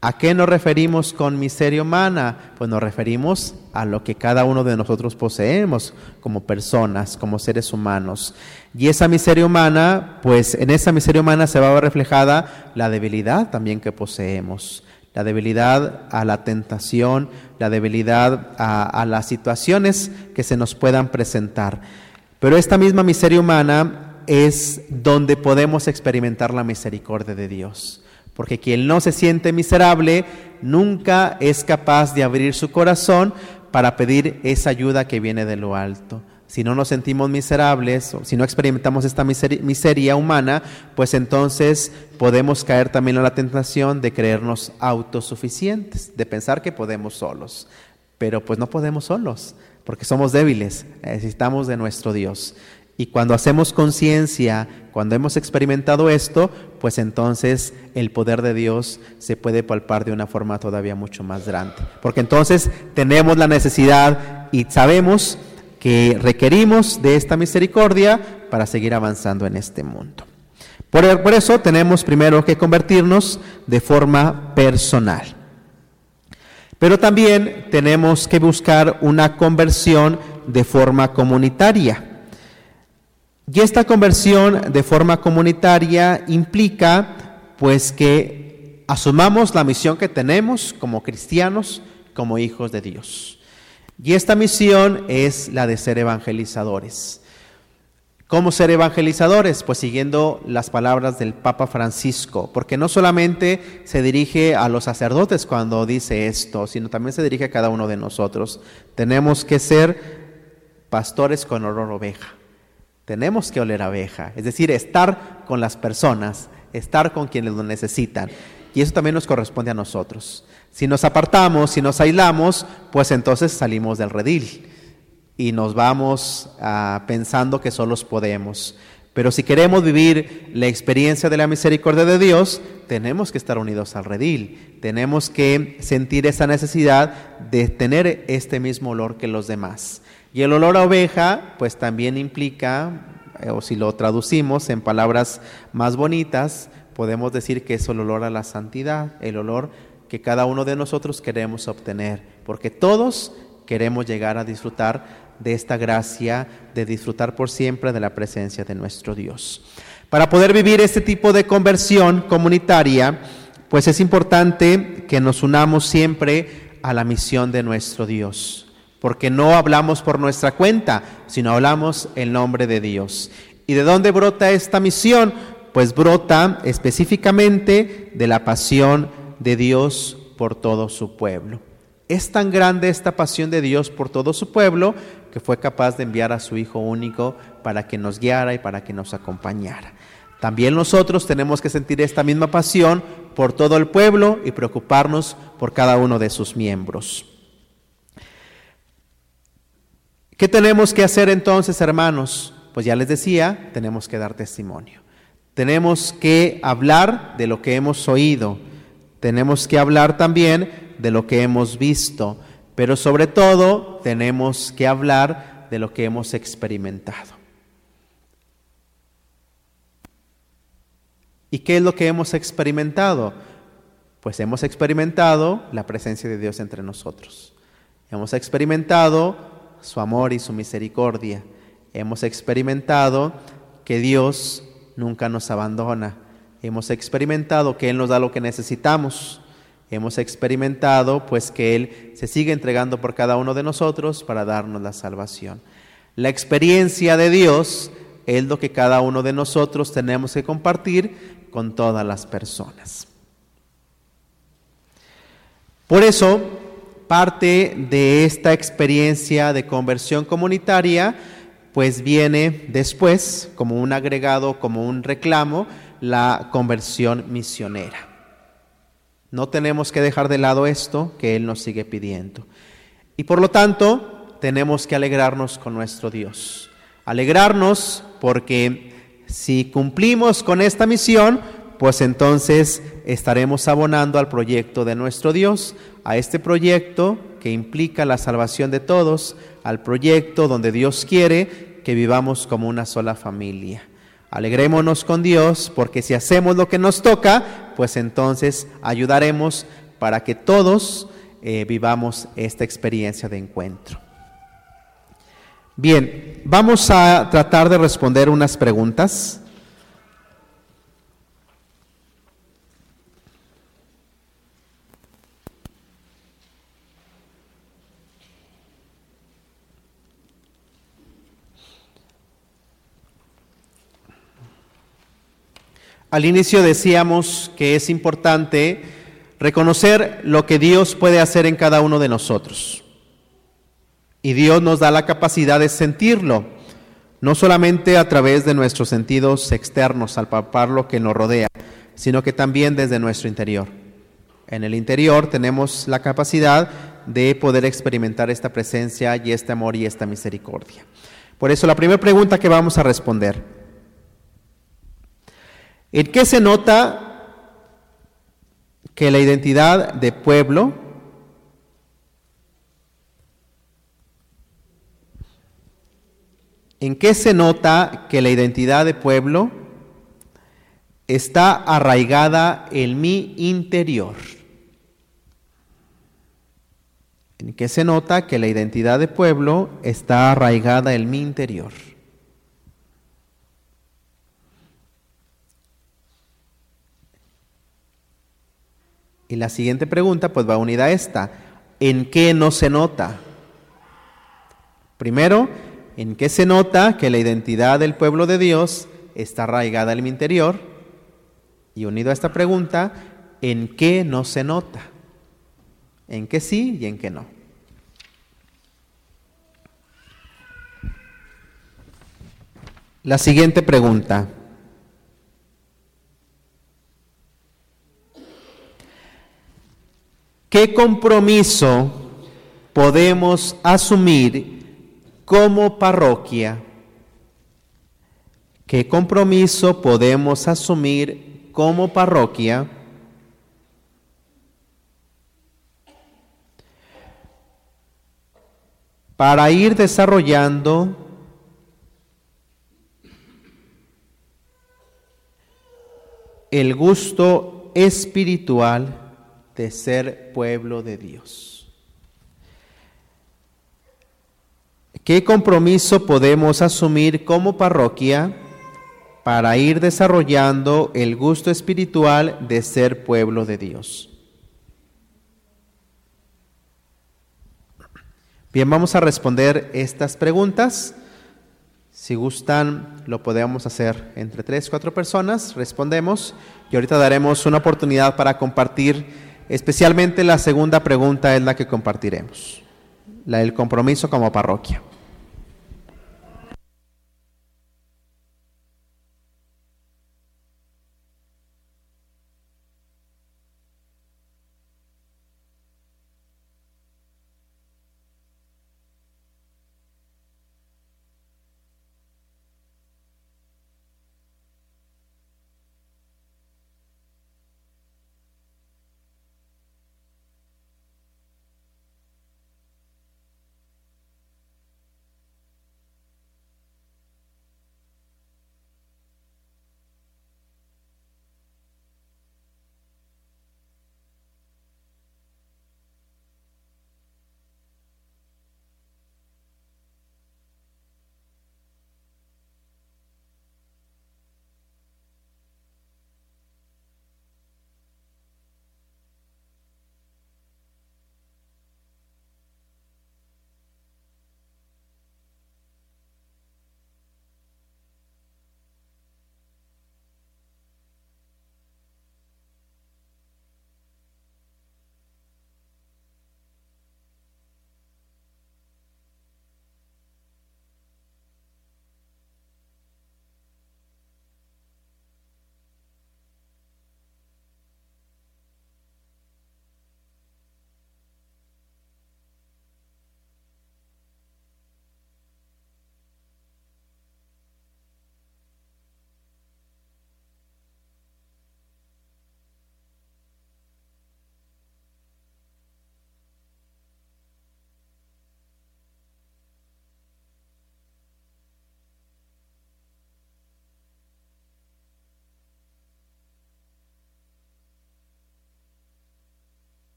¿A qué nos referimos con miseria humana? Pues nos referimos a lo que cada uno de nosotros poseemos como personas, como seres humanos. Y esa miseria humana, pues en esa miseria humana se va a ver reflejada la debilidad también que poseemos. La debilidad a la tentación, la debilidad a, a las situaciones que se nos puedan presentar. Pero esta misma miseria humana es donde podemos experimentar la misericordia de Dios porque quien no se siente miserable nunca es capaz de abrir su corazón para pedir esa ayuda que viene de lo alto. Si no nos sentimos miserables, o si no experimentamos esta miseria, humana, pues entonces podemos caer también en la tentación de creernos autosuficientes, de pensar que podemos solos. Pero pues no podemos solos, porque somos débiles, necesitamos de nuestro Dios. Y cuando hacemos conciencia, cuando hemos experimentado esto, pues entonces el poder de Dios se puede palpar de una forma todavía mucho más grande. Porque entonces tenemos la necesidad y sabemos que requerimos de esta misericordia para seguir avanzando en este mundo. Por, eso tenemos primero que convertirnos de forma personal. Pero también tenemos que buscar una conversión de forma comunitaria. Y esta conversión de forma comunitaria implica pues que asumamos la misión que tenemos como cristianos, como hijos de Dios. Y esta misión es la de ser evangelizadores. ¿Cómo ser evangelizadores? Pues siguiendo las palabras del Papa Francisco, porque no solamente se dirige a los sacerdotes cuando dice esto, sino también se dirige a cada uno de nosotros. Tenemos que ser pastores con olor oveja. Tenemos que oler abeja, es decir, estar con las personas, estar con quienes lo necesitan. Y eso también nos corresponde a nosotros. Si nos apartamos, si nos aislamos, pues entonces salimos del redil y nos vamos ah, pensando que solos podemos. Pero si queremos vivir la experiencia de la misericordia de Dios, tenemos que estar unidos al redil, tenemos que sentir esa necesidad de tener este mismo olor que los demás. Y el olor a oveja, pues también implica, eh, o si lo traducimos en palabras más bonitas, podemos decir que es el olor a la santidad, el olor que cada uno de nosotros queremos obtener, porque todos queremos llegar a disfrutar de esta gracia, de disfrutar por siempre de la presencia de nuestro Dios. Para poder vivir este tipo de conversión comunitaria, pues es importante que nos unamos siempre a la misión de nuestro Dios, porque no hablamos por nuestra cuenta, sino hablamos en nombre de Dios. ¿Y de dónde brota esta misión? Pues brota específicamente de la pasión de Dios por todo su pueblo. Es tan grande esta pasión de Dios por todo su pueblo que fue capaz de enviar a su Hijo único para que nos guiara y para que nos acompañara. También nosotros tenemos que sentir esta misma pasión por todo el pueblo y preocuparnos por cada uno de sus miembros. ¿Qué tenemos que hacer entonces, hermanos? Pues ya les decía, tenemos que dar testimonio. Tenemos que hablar de lo que hemos oído. Tenemos que hablar también de lo que hemos visto, pero sobre todo tenemos que hablar de lo que hemos experimentado. ¿Y qué es lo que hemos experimentado? Pues hemos experimentado la presencia de Dios entre nosotros. Hemos experimentado su amor y su misericordia. Hemos experimentado que Dios nunca nos abandona. Hemos experimentado que Él nos da lo que necesitamos. Hemos experimentado pues que Él se sigue entregando por cada uno de nosotros para darnos la salvación. La experiencia de Dios es lo que cada uno de nosotros tenemos que compartir con todas las personas. Por eso, parte de esta experiencia de conversión comunitaria, pues viene después, como un agregado, como un reclamo, la conversión misionera. No tenemos que dejar de lado esto que Él nos sigue pidiendo. Y por lo tanto, tenemos que alegrarnos con nuestro Dios. Alegrarnos porque si cumplimos con esta misión, pues entonces estaremos abonando al proyecto de nuestro Dios, a este proyecto que implica la salvación de todos, al proyecto donde Dios quiere que vivamos como una sola familia. Alegrémonos con Dios porque si hacemos lo que nos toca, pues entonces ayudaremos para que todos eh, vivamos esta experiencia de encuentro. Bien, vamos a tratar de responder unas preguntas. Al inicio decíamos que es importante reconocer lo que Dios puede hacer en cada uno de nosotros. Y Dios nos da la capacidad de sentirlo, no solamente a través de nuestros sentidos externos al palpar lo que nos rodea, sino que también desde nuestro interior. En el interior tenemos la capacidad de poder experimentar esta presencia y este amor y esta misericordia. Por eso la primera pregunta que vamos a responder, ¿En qué se nota que la identidad de pueblo ¿En qué se nota que la identidad de pueblo está arraigada en mi interior? ¿En qué se nota que la identidad de pueblo está arraigada en mi interior? Y la siguiente pregunta pues va unida a esta. ¿En qué no se nota? Primero, ¿en qué se nota que la identidad del pueblo de Dios está arraigada en mi interior? Y unido a esta pregunta, ¿en qué no se nota? ¿En qué sí y en qué no? La siguiente pregunta. ¿Qué compromiso podemos asumir como parroquia? ¿Qué compromiso podemos asumir como parroquia? Para ir desarrollando el gusto espiritual de ser pueblo de Dios. ¿Qué compromiso podemos asumir como parroquia para ir desarrollando el gusto espiritual de ser pueblo de Dios? Bien, vamos a responder estas preguntas. Si gustan, lo podemos hacer entre tres, cuatro personas, respondemos y ahorita daremos una oportunidad para compartir, especialmente la segunda pregunta es la que compartiremos, la del compromiso como parroquia.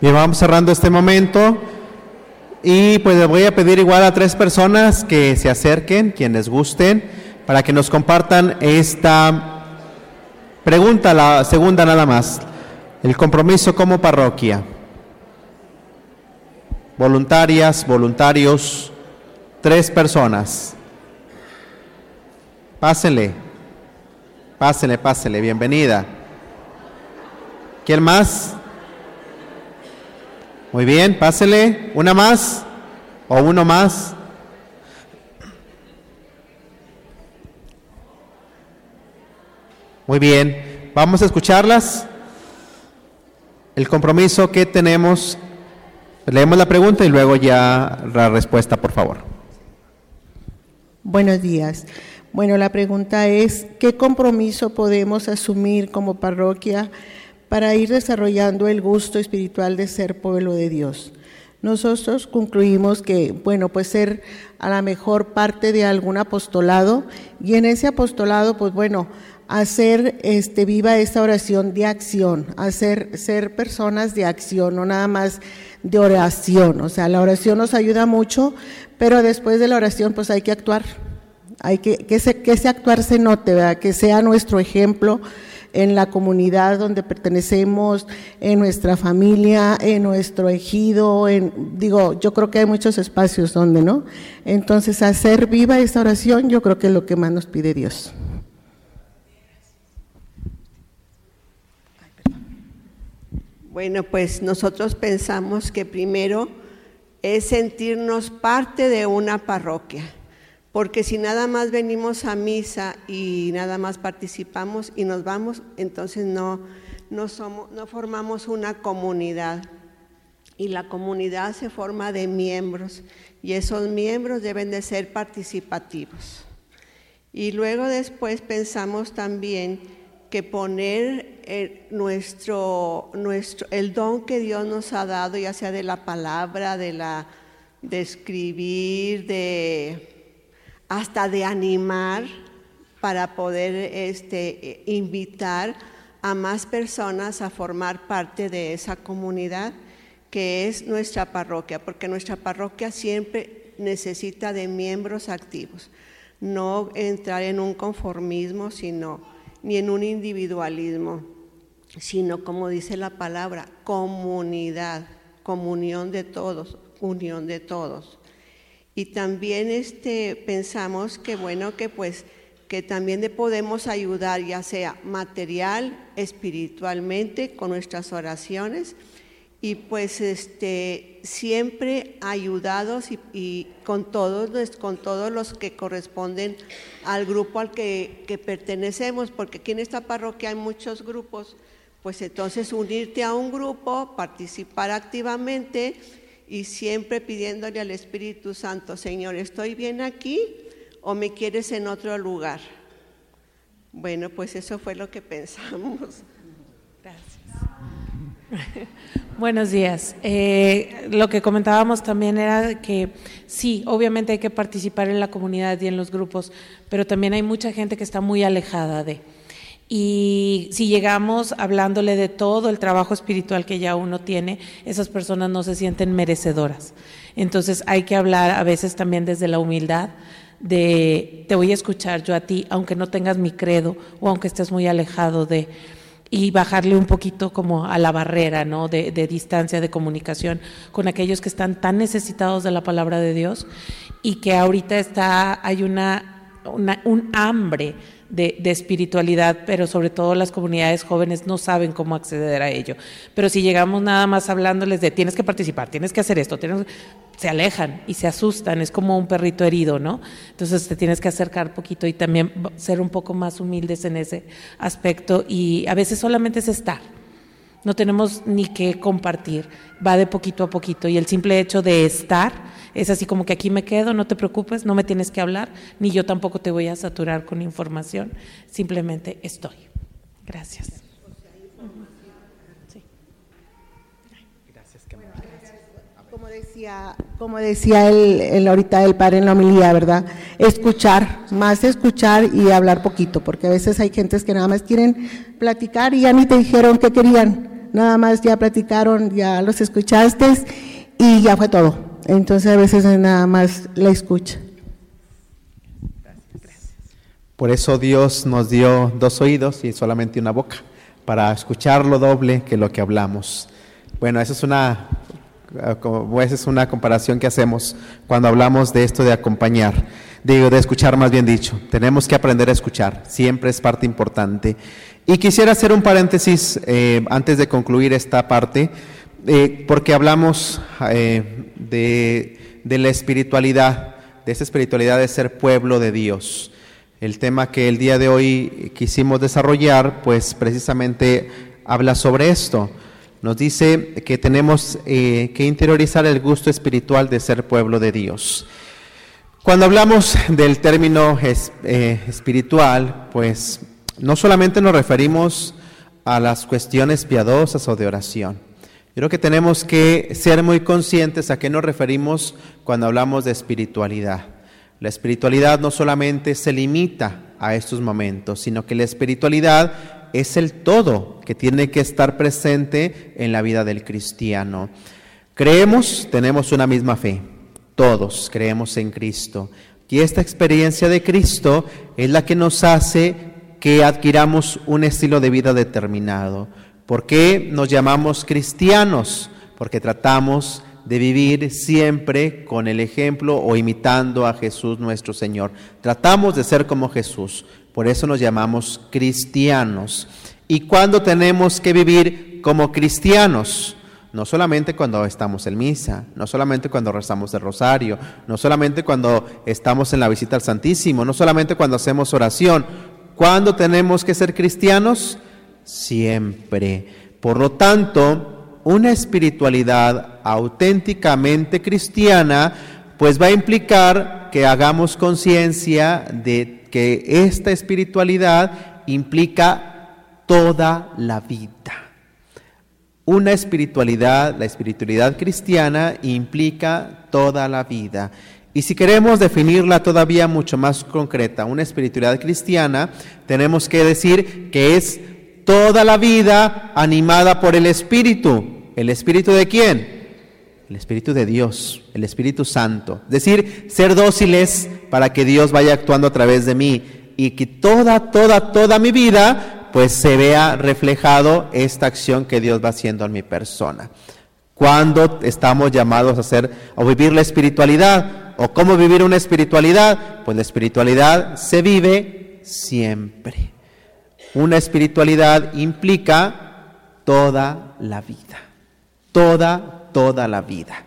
Bien, vamos cerrando este momento. Y pues les voy a pedir igual a tres personas que se acerquen, quienes gusten, para que nos compartan esta pregunta, la segunda nada más. El compromiso como parroquia. Voluntarias, voluntarios, tres personas. Pásenle, pásenle, pásenle, bienvenida. ¿Quién más? Muy bien, pásele. ¿Una más? ¿O uno más? Muy bien, vamos a escucharlas. El compromiso que tenemos, leemos la pregunta y luego ya la respuesta, por favor. Buenos días. Bueno, la pregunta es, ¿qué compromiso podemos asumir como parroquia para ir desarrollando el gusto espiritual de ser pueblo de Dios. Nosotros concluimos que, bueno, pues ser a la mejor parte de algún apostolado y en ese apostolado, pues bueno, hacer este, viva esta oración de acción, hacer ser personas de acción, no nada más de oración. O sea, la oración nos ayuda mucho, pero después de la oración, pues hay que actuar. Hay que que ese, que actuar se note, que sea nuestro ejemplo en la comunidad donde pertenecemos, en nuestra familia, en nuestro ejido, en, digo, yo creo que hay muchos espacios donde, ¿no? Entonces, hacer viva esa oración, yo creo que es lo que más nos pide Dios. Bueno, pues nosotros pensamos que primero es sentirnos parte de una parroquia porque si nada más venimos a misa y nada más participamos y nos vamos, entonces no, no, somos, no formamos una comunidad. Y la comunidad se forma de miembros y esos miembros deben de ser participativos. Y luego después pensamos también que poner el, nuestro, nuestro, el don que Dios nos ha dado, ya sea de la palabra, de, la, de escribir, de hasta de animar para poder este, invitar a más personas a formar parte de esa comunidad que es nuestra parroquia, porque nuestra parroquia siempre necesita de miembros activos, no entrar en un conformismo, sino ni en un individualismo, sino como dice la palabra, comunidad, comunión de todos, unión de todos. Y también este, pensamos que bueno, que pues que también le podemos ayudar ya sea material, espiritualmente, con nuestras oraciones. Y pues este, siempre ayudados y, con, todos, con todos los que corresponden al grupo al que, que pertenecemos, porque aquí en esta parroquia hay muchos grupos, pues entonces unirte a un grupo, participar activamente y siempre pidiéndole al Espíritu Santo, Señor, ¿estoy bien aquí o me quieres en otro lugar? Bueno, pues eso fue lo que pensamos. Gracias. Buenos días. Eh, lo que comentábamos también era que sí, obviamente hay que participar en la comunidad y en los grupos, pero también hay mucha gente que está muy alejada de. Y si llegamos hablándole de todo el trabajo espiritual que ya uno tiene, esas personas no se sienten merecedoras. Entonces hay que hablar a veces también desde la humildad de te voy a escuchar yo a ti, aunque no tengas mi credo o aunque estés muy alejado de y bajarle un poquito como a la barrera, ¿no? De, distancia, de comunicación con aquellos que están tan necesitados de la palabra de Dios y que ahorita está hay una, una un hambre de, espiritualidad, pero sobre todo las comunidades jóvenes no saben cómo acceder a ello. Pero si llegamos nada más hablándoles de tienes que participar, tienes que hacer esto, tienes, se alejan y se asustan, es como un perrito herido, ¿no? Entonces te tienes que acercar poquito y también ser un poco más humildes en ese aspecto y a veces solamente es estar. No tenemos ni que compartir, va de poquito a poquito y el simple hecho de estar es así como que aquí me quedo, no te preocupes, no me tienes que hablar, ni yo tampoco te voy a saturar con información, simplemente estoy. Gracias. Decía, como decía el, el, ahorita el padre en la homilía, ¿verdad? Escuchar, más escuchar y hablar poquito, porque a veces hay gentes que nada más quieren platicar y ya ni te dijeron qué querían nada más ya platicaron, ya los escuchaste y ya fue todo. Entonces a veces nada más la escucha. Por eso Dios nos dio dos oídos y solamente una boca, para escuchar lo doble que lo que hablamos. Bueno, esa es una, esa es una comparación que hacemos cuando hablamos de esto de acompañar, digo, de escuchar más bien dicho. Tenemos que aprender a escuchar, siempre es parte importante. Y quisiera hacer un paréntesis eh, antes de concluir esta parte, eh, porque hablamos eh, de, de la espiritualidad, de esa espiritualidad de ser pueblo de Dios. El tema que el día de hoy quisimos desarrollar, pues precisamente habla sobre esto. Nos dice que tenemos eh, que interiorizar el gusto espiritual de ser pueblo de Dios. Cuando hablamos del término eh, espiritual, pues no solamente nos referimos a las cuestiones piadosas o de oración. Creo que tenemos que ser muy conscientes a qué nos referimos cuando hablamos de espiritualidad. La espiritualidad no solamente se limita a estos momentos, sino que la espiritualidad es el todo que tiene que estar presente en la vida del cristiano. Creemos, tenemos una misma fe, todos creemos en Cristo. Y esta experiencia de Cristo es la que nos hace que adquiramos un estilo de vida determinado. ¿Por qué nos llamamos cristianos? Porque tratamos de vivir siempre con el ejemplo o imitando a Jesús nuestro Señor. Tratamos de ser como Jesús, por eso nos llamamos cristianos. ¿Y cuándo tenemos que vivir como cristianos? No solamente cuando estamos en misa, no solamente cuando rezamos el rosario, no solamente cuando estamos en la visita al Santísimo, no solamente cuando hacemos oración. ¿Cuándo tenemos que ser cristianos? Siempre. Por lo tanto, una espiritualidad auténticamente cristiana, pues va a implicar que hagamos conciencia de que esta espiritualidad implica toda la vida. Una espiritualidad, la espiritualidad cristiana implica toda la vida. Y si queremos definirla todavía mucho más concreta, una espiritualidad cristiana, tenemos que decir que es toda la vida animada por el Espíritu. ¿El Espíritu de quién? El Espíritu de Dios, el Espíritu Santo. Es decir, ser dóciles para que Dios vaya actuando a través de mí y que toda, toda, toda mi vida pues se vea reflejado esta acción que Dios va haciendo en mi persona. Cuando estamos llamados a hacer o vivir la espiritualidad o cómo vivir una espiritualidad, pues la espiritualidad se vive siempre. Una espiritualidad implica toda la vida toda, toda la vida.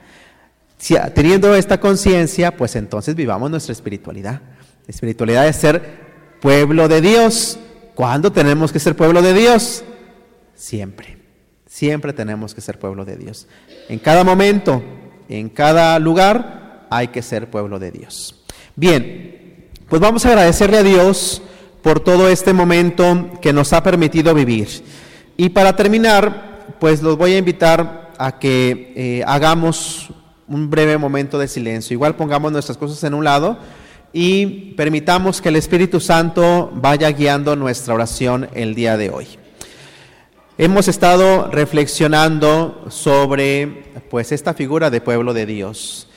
Si, teniendo esta conciencia, pues entonces vivamos nuestra espiritualidad. La espiritualidad es ser pueblo de Dios. ¿Cuándo tenemos que ser pueblo de Dios? Siempre. Siempre tenemos que ser pueblo de Dios. En cada momento, en cada lugar, hay que ser pueblo de Dios. Bien, pues vamos a agradecerle a Dios por todo este momento que nos ha permitido vivir. Y para terminar, pues los voy a invitar a que eh, hagamos un breve momento de silencio. Igual pongamos nuestras cosas en un lado y permitamos que el Espíritu Santo vaya guiando nuestra oración el día de hoy. Hemos estado reflexionando sobre pues esta figura de pueblo de Dios.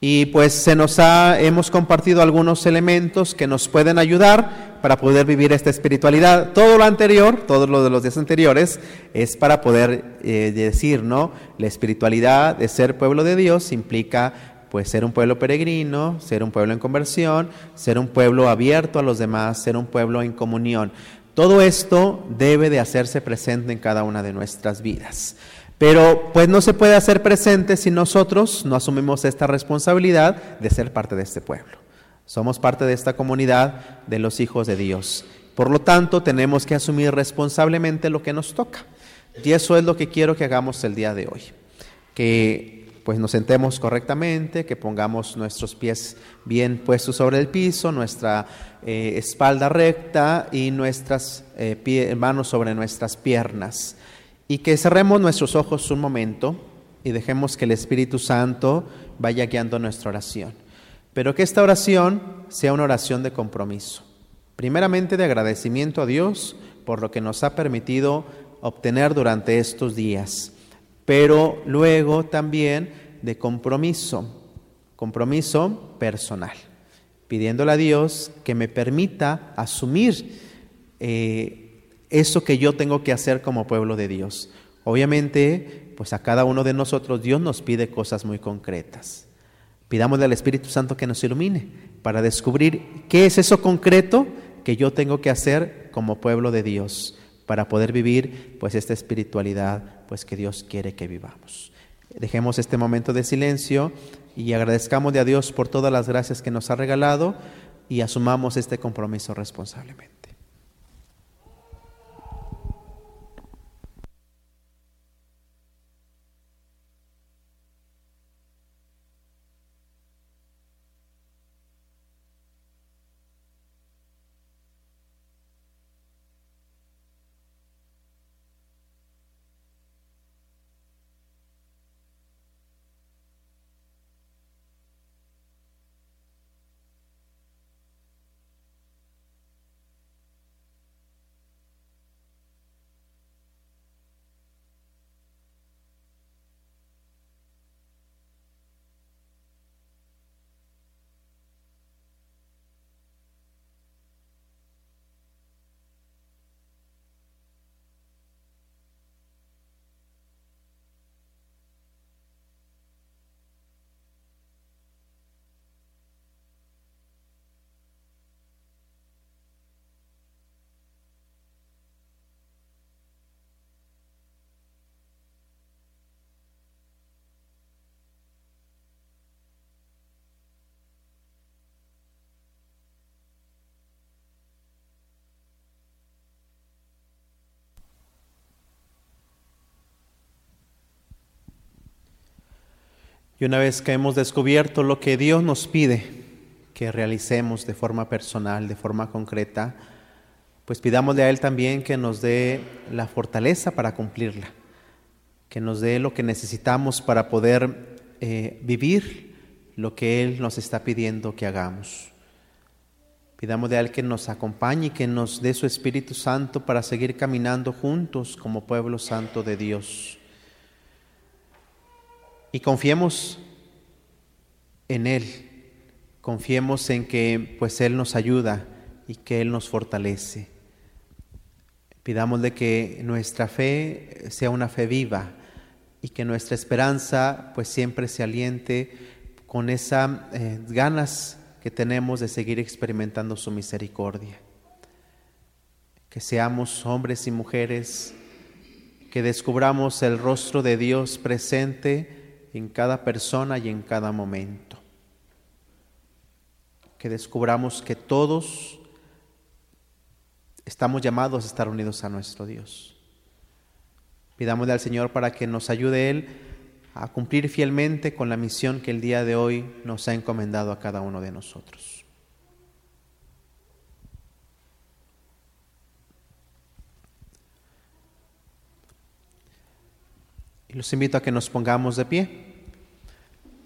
Y pues se nos ha, hemos compartido algunos elementos que nos pueden ayudar para poder vivir esta espiritualidad. Todo lo anterior, todo lo de los días anteriores, es para poder eh, decir, ¿no? La espiritualidad de ser pueblo de Dios implica pues ser un pueblo peregrino, ser un pueblo en conversión, ser un pueblo abierto a los demás, ser un pueblo en comunión. Todo esto debe de hacerse presente en cada una de nuestras vidas. Pero pues no se puede hacer presente si nosotros no asumimos esta responsabilidad de ser parte de este pueblo. Somos parte de esta comunidad de los hijos de Dios. Por lo tanto, tenemos que asumir responsablemente lo que nos toca. Y eso es lo que quiero que hagamos el día de hoy. Que pues nos sentemos correctamente, que pongamos nuestros pies bien puestos sobre el piso, nuestra eh, espalda recta y nuestras eh, manos sobre nuestras piernas y que cerremos nuestros ojos un momento y dejemos que el Espíritu Santo vaya guiando nuestra oración. Pero que esta oración sea una oración de compromiso. Primeramente de agradecimiento a Dios por lo que nos ha permitido obtener durante estos días, pero luego también de compromiso, compromiso personal, pidiéndole a Dios que me permita asumir eh, eso que yo tengo que hacer como pueblo de Dios. Obviamente, pues a cada uno de nosotros Dios nos pide cosas muy concretas. Pidámosle al Espíritu Santo que nos ilumine para descubrir qué es eso concreto que yo tengo que hacer como pueblo de Dios para poder vivir pues esta espiritualidad pues que Dios quiere que vivamos. Dejemos este momento de silencio y agradezcamos a Dios por todas las gracias que nos ha regalado y asumamos este compromiso responsablemente. Y una vez que hemos descubierto lo que Dios nos pide que realicemos de forma personal, de forma concreta, pues pidámosle a Él también que nos dé la fortaleza para cumplirla, que nos dé lo que necesitamos para poder eh, vivir lo que Él nos está pidiendo que hagamos. Pidámosle a Él que nos acompañe y que nos dé su Espíritu Santo para seguir caminando juntos como pueblo santo de Dios. Y confiemos en Él, confiemos en que pues Él nos ayuda y que Él nos fortalece. Pidámosle que nuestra fe sea una fe viva y que nuestra esperanza pues siempre se aliente con esas eh, ganas que tenemos de seguir experimentando su misericordia. Que seamos hombres y mujeres que descubramos el rostro de Dios presente en cada persona y en cada momento. Que descubramos que todos estamos llamados a estar unidos a nuestro Dios. Pidámosle al Señor para que nos ayude Él a cumplir fielmente con la misión que el día de hoy nos ha encomendado a cada uno de nosotros. Los invito a que nos pongamos de pie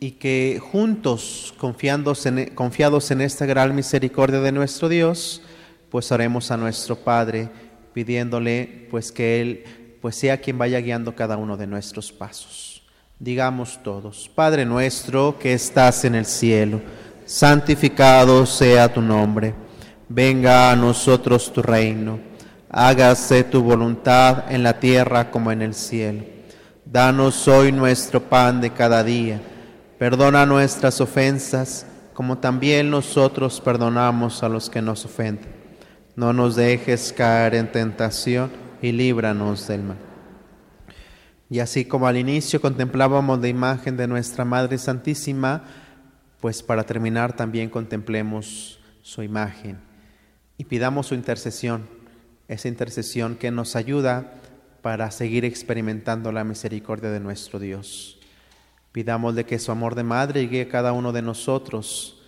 y que juntos, confiados en, confiados en esta gran misericordia de nuestro Dios, pues haremos a nuestro Padre pidiéndole pues que Él pues sea quien vaya guiando cada uno de nuestros pasos. Digamos todos, Padre nuestro que estás en el cielo, santificado sea tu nombre, venga a nosotros tu reino, hágase tu voluntad en la tierra como en el cielo. Danos hoy nuestro pan de cada día Perdona nuestras ofensas, como también nosotros perdonamos a los que nos ofenden. No nos dejes caer en tentación y líbranos del mal. Y así como al inicio contemplábamos la imagen de nuestra Madre Santísima, pues para terminar también contemplemos su imagen y pidamos su intercesión, esa intercesión que nos ayuda para seguir experimentando la misericordia de nuestro Dios. Pidámosle que su amor de madre guíe a cada uno de nosotros,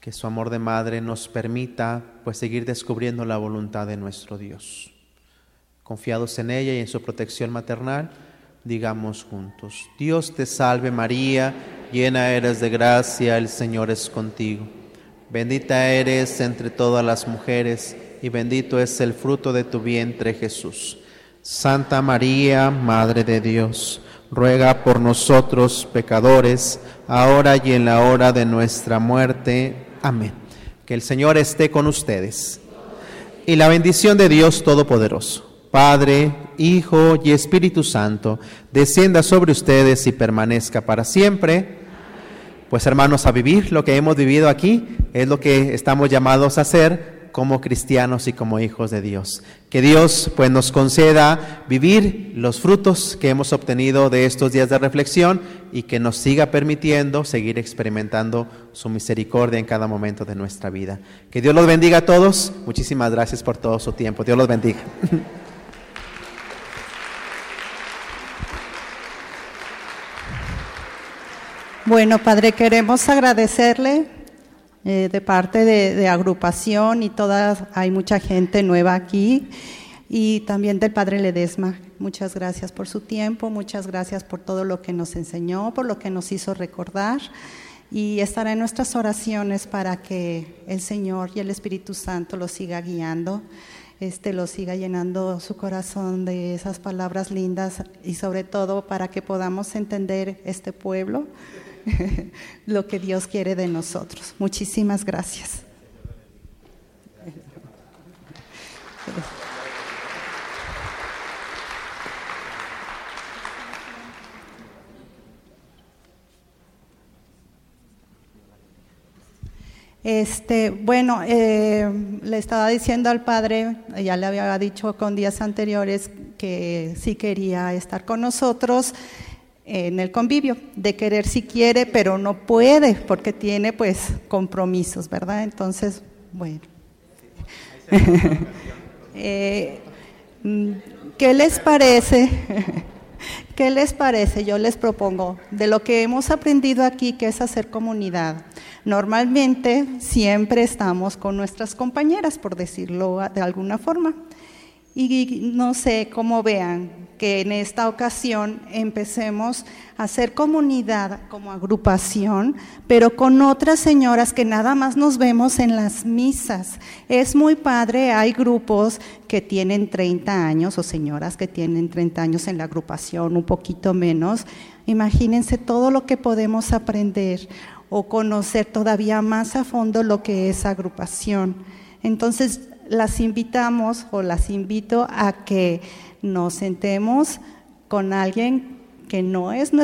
que su amor de madre nos permita pues seguir descubriendo la voluntad de nuestro Dios. Confiados en ella y en su protección maternal, digamos juntos, Dios te salve María, llena eres de gracia, el Señor es contigo. Bendita eres entre todas las mujeres y bendito es el fruto de tu vientre Jesús. Santa María, Madre de Dios, ruega por nosotros pecadores, ahora y en la hora de nuestra muerte. Amén. Que el Señor esté con ustedes. Y la bendición de Dios Todopoderoso, Padre, Hijo y Espíritu Santo, descienda sobre ustedes y permanezca para siempre. Pues hermanos, a vivir lo que hemos vivido aquí es lo que estamos llamados a hacer como cristianos y como hijos de Dios. Que Dios pues nos conceda vivir los frutos que hemos obtenido de estos días de reflexión y que nos siga permitiendo seguir experimentando su misericordia en cada momento de nuestra vida. Que Dios los bendiga a todos. Muchísimas gracias por todo su tiempo. Dios los bendiga. Bueno, Padre, queremos agradecerle eh, de parte de, agrupación y todas, hay mucha gente nueva aquí. Y también del Padre Ledesma. Muchas gracias por su tiempo, muchas gracias por todo lo que nos enseñó, por lo que nos hizo recordar. Y estará en nuestras oraciones para que el Señor y el Espíritu Santo lo siga guiando, este lo siga llenando su corazón de esas palabras lindas y sobre todo para que podamos entender este pueblo lo que Dios quiere de nosotros. Muchísimas gracias. Este, bueno, eh, le estaba diciendo al padre, ya le había dicho con días anteriores que sí quería estar con nosotros en el convivio, de querer si quiere, pero no puede porque tiene pues compromisos, ¿verdad? Entonces, bueno. Eh, ¿Qué les parece? ¿Qué les parece? Yo les propongo de lo que hemos aprendido aquí, que es hacer comunidad. Normalmente siempre estamos con nuestras compañeras, por decirlo de alguna forma. Y no sé cómo vean que en esta ocasión empecemos a hacer comunidad como agrupación, pero con otras señoras que nada más nos vemos en las misas. Es muy padre, hay grupos que tienen 30 años o señoras que tienen 30 años en la agrupación, un poquito menos. Imagínense todo lo que podemos aprender o conocer todavía más a fondo lo que es agrupación. Entonces, las invitamos o las invito a que nos sentemos con alguien que no es